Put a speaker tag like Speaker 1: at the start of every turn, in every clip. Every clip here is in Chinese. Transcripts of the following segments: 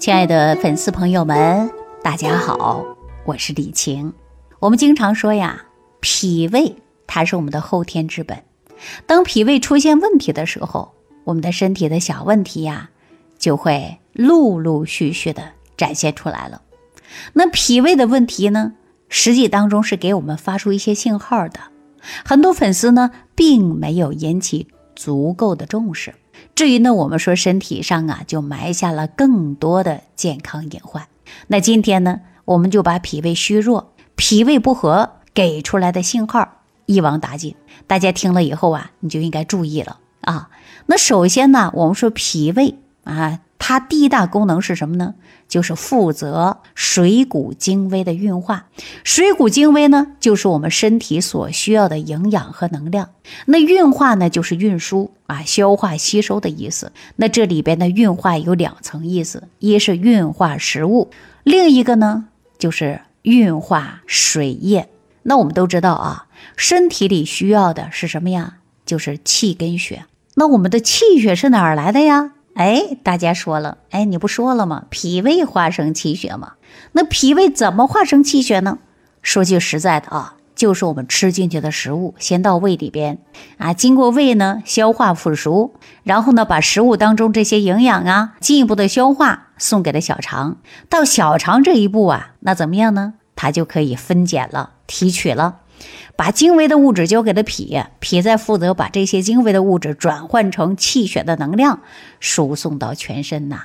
Speaker 1: 亲爱的粉丝朋友们，大家好，我是李晴。我们经常说呀，脾胃它是我们的后天之本。当脾胃出现问题的时候，我们的身体的小问题呀，就会陆陆续续的展现出来了。那脾胃的问题呢，实际当中是给我们发出一些信号的。很多粉丝呢，并没有引起足够的重视。至于呢，我们说身体上啊，就埋下了更多的健康隐患。那今天呢，我们就把脾胃虚弱、脾胃不和给出来的信号一网打尽。大家听了以后啊，你就应该注意了啊。那首先呢，我们说脾胃啊。它第一大功能是什么呢？就是负责水谷精微的运化。水谷精微呢，就是我们身体所需要的营养和能量。那运化呢，就是运输啊、消化吸收的意思。那这里边的运化有两层意思：一是运化食物，另一个呢就是运化水液。那我们都知道啊，身体里需要的是什么呀？就是气跟血。那我们的气血是哪儿来的呀？哎，大家说了，哎，你不说了吗？脾胃化生气血嘛。那脾胃怎么化生气血呢？说句实在的啊，就是我们吃进去的食物先到胃里边啊，经过胃呢消化腐熟，然后呢把食物当中这些营养啊进一步的消化送给了小肠。到小肠这一步啊，那怎么样呢？它就可以分拣了、提取了。把精微的物质交给了脾，脾再负责把这些精微的物质转换成气血的能量，输送到全身呐。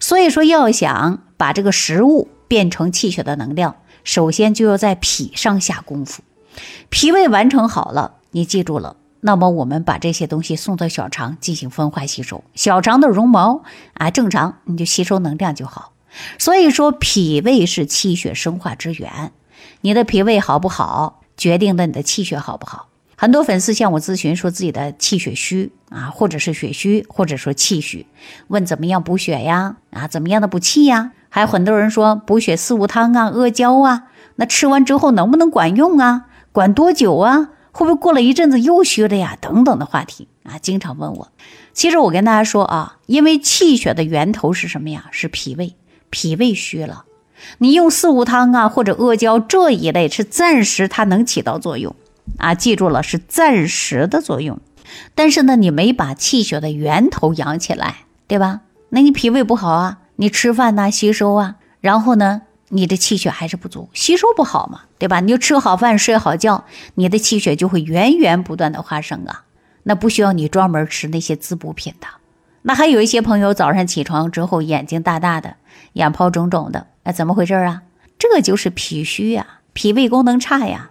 Speaker 1: 所以说，要想把这个食物变成气血的能量，首先就要在脾上下功夫。脾胃完成好了，你记住了，那么我们把这些东西送到小肠进行分化吸收，小肠的绒毛啊正常，你就吸收能量就好。所以说，脾胃是气血生化之源，你的脾胃好不好？决定了你的气血好不好？很多粉丝向我咨询说自己的气血虚啊，或者是血虚，或者说气虚，问怎么样补血呀？啊，怎么样的补气呀？还有很多人说补血四物汤啊、阿胶啊，那吃完之后能不能管用啊？管多久啊？会不会过了一阵子又虚了呀？等等的话题啊，经常问我。其实我跟大家说啊，因为气血的源头是什么呀？是脾胃，脾胃虚了。你用四物汤啊，或者阿胶这一类是暂时它能起到作用啊，记住了是暂时的作用。但是呢，你没把气血的源头养起来，对吧？那你脾胃不好啊，你吃饭呐吸收啊，然后呢，你的气血还是不足，吸收不好嘛，对吧？你就吃好饭睡好觉，你的气血就会源源不断的发生啊，那不需要你专门吃那些滋补品的。那还有一些朋友早上起床之后眼睛大大的，眼泡肿肿的。那怎么回事啊？这就是脾虚呀，脾胃功能差呀。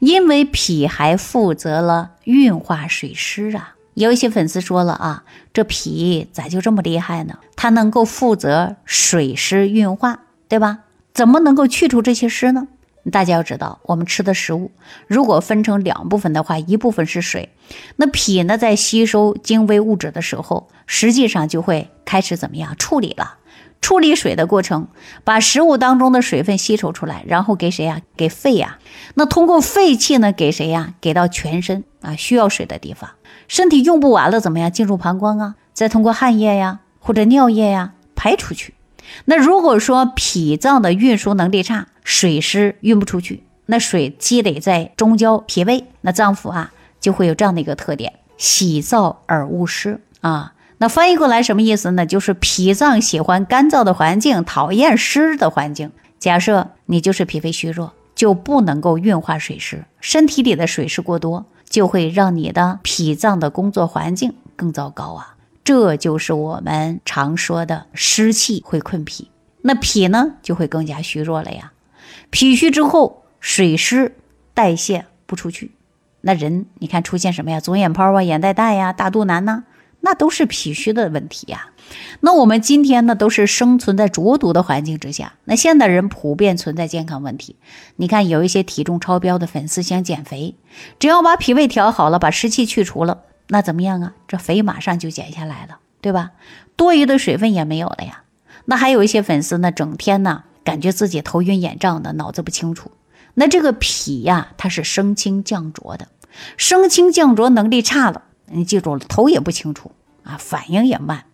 Speaker 1: 因为脾还负责了运化水湿啊。有一些粉丝说了啊，这脾咋就这么厉害呢？它能够负责水湿运化，对吧？怎么能够去除这些湿呢？大家要知道，我们吃的食物如果分成两部分的话，一部分是水，那脾呢在吸收精微物质的时候，实际上就会开始怎么样处理了？处理水的过程，把食物当中的水分吸收出来，然后给谁呀？给肺呀。那通过肺气呢，给谁呀？给到全身啊，需要水的地方。身体用不完了，怎么样？进入膀胱啊，再通过汗液呀或者尿液呀排出去。那如果说脾脏的运输能力差，水湿运不出去，那水积累在中焦脾胃，那脏腑啊就会有这样的一个特点：喜燥而恶湿啊。那翻译过来什么意思呢？就是脾脏喜欢干燥的环境，讨厌湿的环境。假设你就是脾胃虚弱，就不能够运化水湿，身体里的水湿过多，就会让你的脾脏的工作环境更糟糕啊。这就是我们常说的湿气会困脾，那脾呢就会更加虚弱了呀。脾虚之后，水湿代谢不出去，那人你看出现什么呀？肿眼泡啊，眼袋大呀，大肚腩呐。那都是脾虚的问题呀。那我们今天呢，都是生存在浊毒的环境之下。那现代人普遍存在健康问题。你看，有一些体重超标的粉丝想减肥，只要把脾胃调好了，把湿气去除了，那怎么样啊？这肥马上就减下来了，对吧？多余的水分也没有了呀。那还有一些粉丝呢，整天呢感觉自己头晕眼胀的，脑子不清楚。那这个脾呀，它是升清降浊的，升清降浊能力差了。你记住了，头也不清楚啊，反应也慢，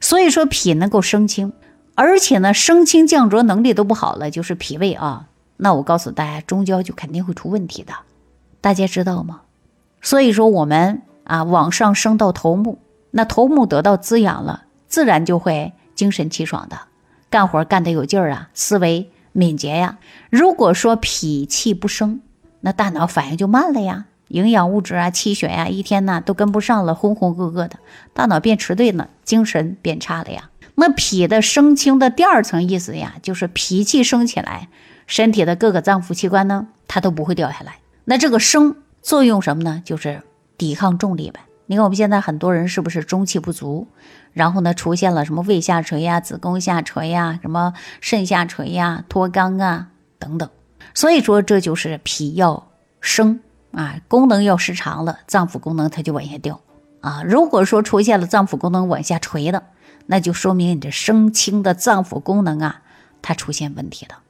Speaker 1: 所以说脾能够升清，而且呢，升清降浊能力都不好了，就是脾胃啊。那我告诉大家，中焦就肯定会出问题的，大家知道吗？所以说我们啊，往上升到头目，那头目得到滋养了，自然就会精神气爽的，干活干得有劲儿啊，思维敏捷呀。如果说脾气不升，那大脑反应就慢了呀，营养物质啊、气血呀，一天呢都跟不上了，浑浑噩噩的，大脑变迟钝了，精神变差了呀。那脾的升清的第二层意思呀，就是脾气升起来，身体的各个脏腑器官呢，它都不会掉下来。那这个升作用什么呢？就是抵抗重力呗。你看我们现在很多人是不是中气不足，然后呢出现了什么胃下垂呀、子宫下垂呀、什么肾下垂呀、脱肛啊等等。所以说这就是脾要升啊，功能要失常了，脏腑功能它就往下掉啊。如果说出现了脏腑功能往下垂的，那就说明你这升清的脏腑功能啊，它出现问题了，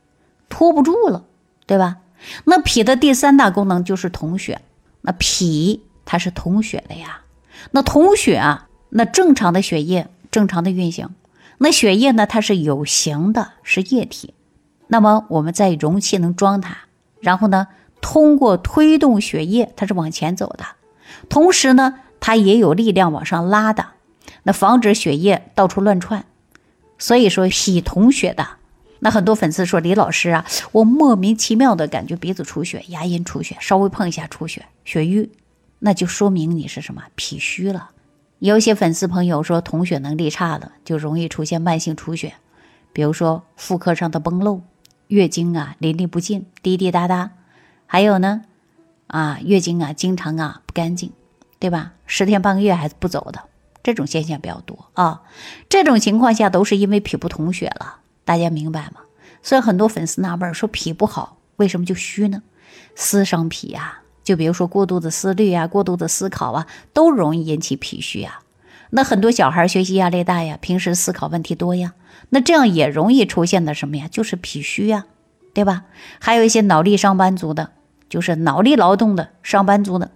Speaker 1: 拖不住了，对吧？那脾的第三大功能就是统血，那脾它是统血的呀。那统血啊，那正常的血液正常的运行，那血液呢，它是有形的，是液体。那么我们在容器能装它，然后呢，通过推动血液，它是往前走的，同时呢，它也有力量往上拉的。那防止血液到处乱窜，所以说脾统血的。那很多粉丝说李老师啊，我莫名其妙的感觉鼻子出血、牙龈出血，稍微碰一下出血、血瘀，那就说明你是什么脾虚了。有些粉丝朋友说统血能力差了，就容易出现慢性出血，比如说妇科上的崩漏、月经啊淋漓不尽、滴滴答答，还有呢啊月经啊经常啊不干净，对吧？十天半个月还是不走的。这种现象比较多啊，这种情况下都是因为脾不统血了，大家明白吗？所以很多粉丝纳闷说脾不好，为什么就虚呢？思伤脾呀，就比如说过度的思虑啊，过度的思考啊，都容易引起脾虚啊。那很多小孩学习压力大呀，平时思考问题多呀，那这样也容易出现的什么呀？就是脾虚呀，对吧？还有一些脑力上班族的，就是脑力劳动的上班族的，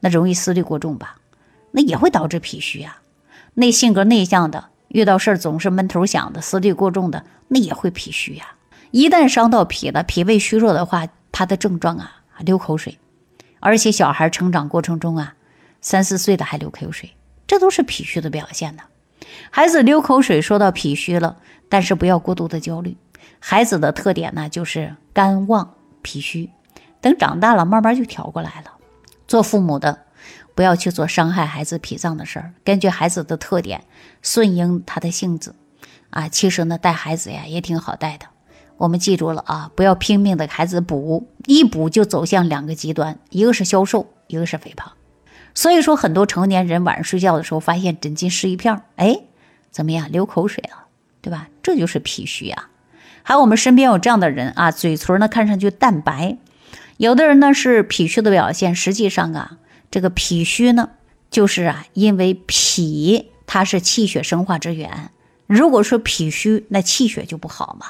Speaker 1: 那容易思虑过重吧，那也会导致脾虚啊。那性格内向的，遇到事儿总是闷头想的，思虑过重的，那也会脾虚呀。一旦伤到脾了，脾胃虚弱的话，他的症状啊，流口水，而且小孩成长过程中啊，三四岁的还流口水，这都是脾虚的表现呢。孩子流口水，说到脾虚了，但是不要过度的焦虑。孩子的特点呢，就是肝旺脾虚，等长大了，慢慢就调过来了。做父母的。不要去做伤害孩子脾脏的事儿。根据孩子的特点，顺应他的性子，啊，其实呢，带孩子呀也挺好带的。我们记住了啊，不要拼命的孩子补，一补就走向两个极端，一个是消瘦，一个是肥胖。所以说，很多成年人晚上睡觉的时候发现枕巾湿一片，哎，怎么样，流口水了，对吧？这就是脾虚啊。还有我们身边有这样的人啊，嘴唇呢看上去淡白，有的人呢是脾虚的表现，实际上啊。这个脾虚呢，就是啊，因为脾它是气血生化之源。如果说脾虚，那气血就不好嘛。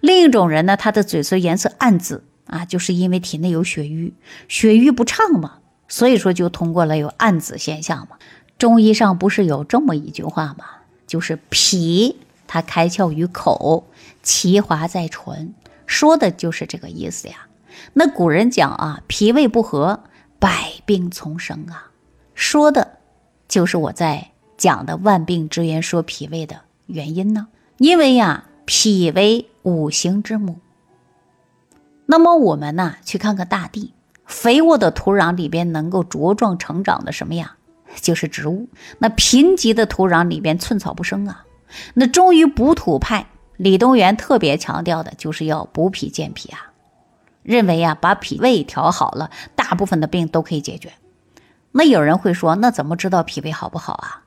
Speaker 1: 另一种人呢，他的嘴唇颜色暗紫啊，就是因为体内有血瘀，血瘀不畅嘛，所以说就通过了有暗紫现象嘛。中医上不是有这么一句话吗？就是脾它开窍于口，其华在唇，说的就是这个意思呀。那古人讲啊，脾胃不和。百病丛生啊，说的，就是我在讲的万病之源说脾胃的原因呢。因为呀，脾为五行之母。那么我们呢，去看看大地，肥沃的土壤里边能够茁壮成长的什么呀？就是植物。那贫瘠的土壤里边寸草不生啊。那中医补土派李东垣特别强调的就是要补脾健脾啊。认为呀，把脾胃调好了，大部分的病都可以解决。那有人会说，那怎么知道脾胃好不好啊？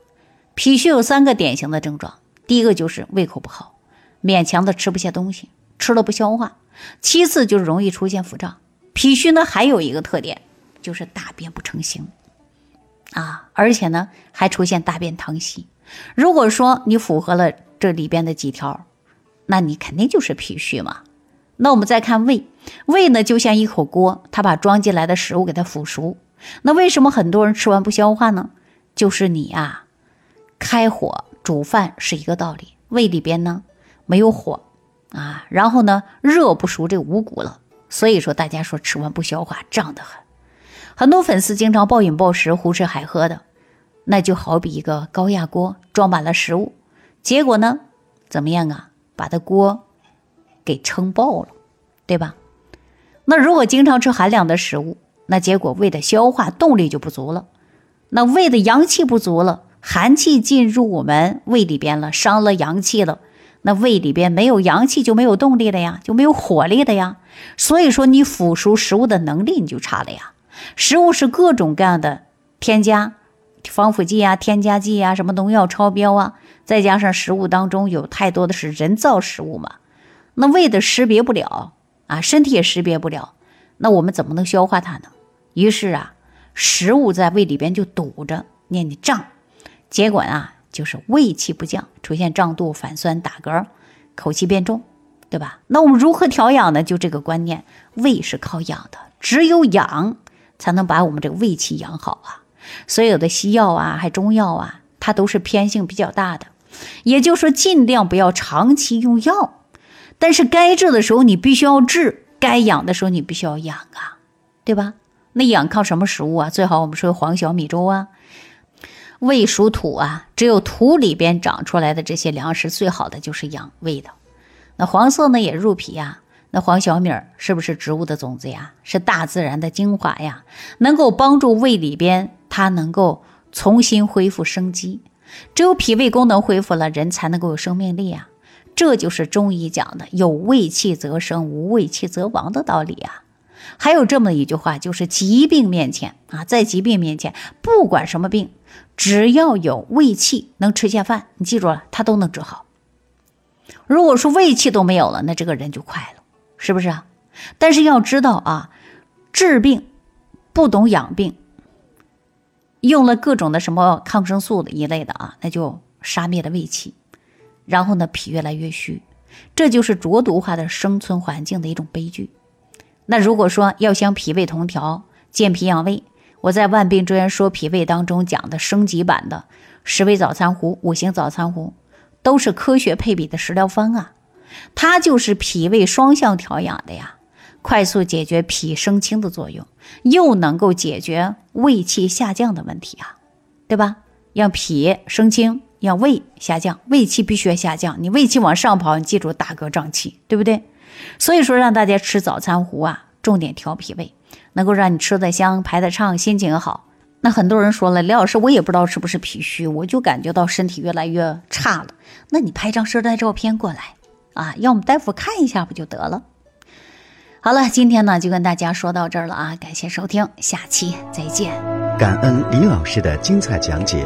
Speaker 1: 脾虚有三个典型的症状，第一个就是胃口不好，勉强的吃不下东西，吃了不消化；其次就是容易出现腹胀。脾虚呢还有一个特点，就是大便不成形啊，而且呢还出现大便溏稀。如果说你符合了这里边的几条，那你肯定就是脾虚嘛。那我们再看胃，胃呢就像一口锅，它把装进来的食物给它腐熟。那为什么很多人吃完不消化呢？就是你啊，开火煮饭是一个道理。胃里边呢没有火啊，然后呢热不熟这五谷了，所以说大家说吃完不消化，胀得很。很多粉丝经常暴饮暴食、胡吃海喝的，那就好比一个高压锅装满了食物，结果呢怎么样啊？把它锅给撑爆了，对吧？那如果经常吃寒凉的食物，那结果胃的消化动力就不足了，那胃的阳气不足了，寒气进入我们胃里边了，伤了阳气了，那胃里边没有阳气就没有动力了呀，就没有火力的呀，所以说你腐熟食物的能力你就差了呀。食物是各种各样的添加，防腐剂啊、添加剂啊、什么农药超标啊，再加上食物当中有太多的是人造食物嘛，那胃的识别不了啊，身体也识别不了，那我们怎么能消化它呢？于是啊，食物在胃里边就堵着，念你胀，结果啊就是胃气不降，出现胀肚、反酸、打嗝、口气变重，对吧？那我们如何调养呢？就这个观念，胃是靠养的，只有养。才能把我们这个胃气养好啊！所有的西药啊，还中药啊，它都是偏性比较大的。也就是说，尽量不要长期用药，但是该治的时候你必须要治，该养的时候你必须要养啊，对吧？那养靠什么食物啊？最好我们说黄小米粥啊。胃属土啊，只有土里边长出来的这些粮食，最好的就是养胃的。那黄色呢，也入脾呀。那黄小米儿是不是植物的种子呀？是大自然的精华呀，能够帮助胃里边它能够重新恢复生机。只有脾胃功能恢复了，人才能够有生命力啊！这就是中医讲的“有胃气则生，无胃气则亡”的道理啊！还有这么一句话，就是疾病面前啊，在疾病面前，不管什么病，只要有胃气，能吃下饭，你记住了，它都能治好。如果说胃气都没有了，那这个人就快了。是不是啊？但是要知道啊，治病不懂养病，用了各种的什么抗生素的一类的啊，那就杀灭了胃气，然后呢，脾越来越虚，这就是浊毒化的生存环境的一种悲剧。那如果说要想脾胃同调、健脾养胃，我在《万病之源说脾胃》当中讲的升级版的十味早餐壶、五行早餐壶，都是科学配比的食疗方啊。它就是脾胃双向调养的呀，快速解决脾升清的作用，又能够解决胃气下降的问题啊，对吧？让脾升清，让胃下降，胃气必须要下降。你胃气往上跑，你记住打嗝胀气，对不对？所以说让大家吃早餐糊啊，重点调脾胃，能够让你吃的香，排的畅，心情好。那很多人说了，李老师，我也不知道是不是脾虚，我就感觉到身体越来越差了。那你拍张舌苔照片过来。啊，要我们大夫看一下不就得了？好了，今天呢就跟大家说到这儿了啊，感谢收听，下期再见。
Speaker 2: 感恩李老师的精彩讲解。